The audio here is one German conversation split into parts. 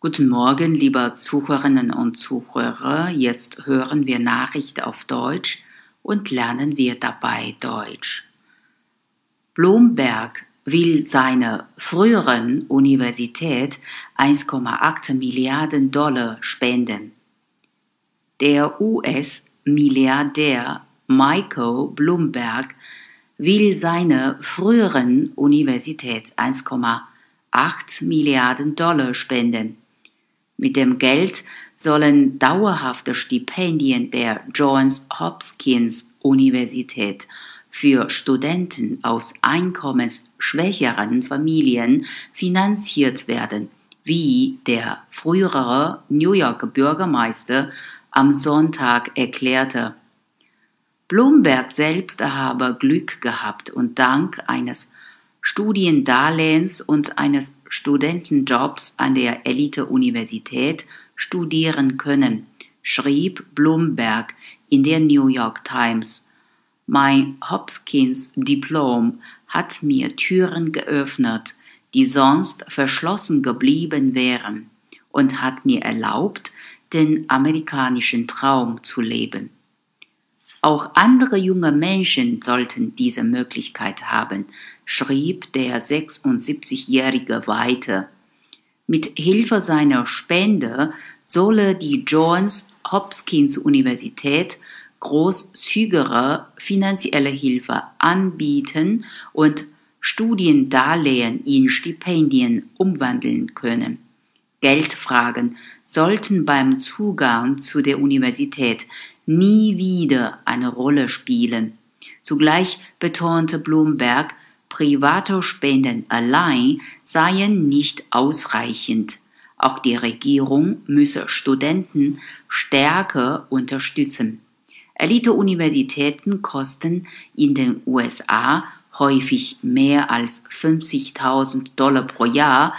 Guten Morgen, liebe Zuhörerinnen und Zuhörer. Jetzt hören wir Nachrichten auf Deutsch und lernen wir dabei Deutsch. Bloomberg will seiner früheren Universität 1,8 Milliarden Dollar spenden. Der US-Milliardär Michael Bloomberg will seiner früheren Universität 1,8 Milliarden Dollar spenden. Mit dem Geld sollen dauerhafte Stipendien der Johns Hopkins Universität für Studenten aus einkommensschwächeren Familien finanziert werden, wie der frühere New York Bürgermeister am Sonntag erklärte. Bloomberg selbst habe Glück gehabt und dank eines Studiendarlehens und eines Studentenjobs an der Elite-Universität studieren können, schrieb Bloomberg in der New York Times. Mein Hopkins-Diplom hat mir Türen geöffnet, die sonst verschlossen geblieben wären, und hat mir erlaubt, den amerikanischen Traum zu leben. Auch andere junge Menschen sollten diese Möglichkeit haben, schrieb der 76-Jährige weiter. Mit Hilfe seiner Spende solle die Johns Hopkins Universität großzügigere finanzielle Hilfe anbieten und Studiendarlehen in Stipendien umwandeln können. Geldfragen sollten beim Zugang zu der Universität nie wieder eine Rolle spielen. Zugleich betonte Bloomberg, private Spenden allein seien nicht ausreichend. Auch die Regierung müsse Studenten stärker unterstützen. Elite-Universitäten kosten in den USA häufig mehr als 50.000 Dollar pro Jahr.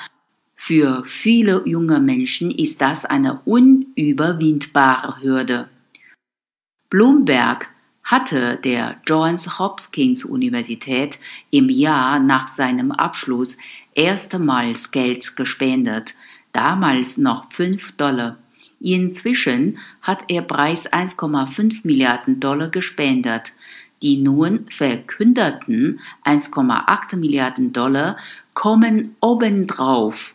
Für viele junge Menschen ist das eine unüberwindbare Hürde. Bloomberg hatte der Johns Hopkins Universität im Jahr nach seinem Abschluss erstmals Geld gespendet, damals noch 5 Dollar. Inzwischen hat er bereits 1,5 Milliarden Dollar gespendet. Die nun verkündeten 1,8 Milliarden Dollar kommen obendrauf.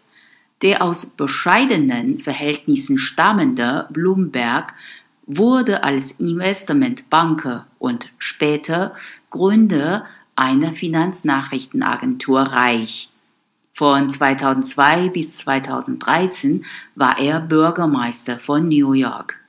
Der aus bescheidenen Verhältnissen stammende Bloomberg wurde als Investmentbanker und später Gründer einer Finanznachrichtenagentur reich. Von 2002 bis 2013 war er Bürgermeister von New York.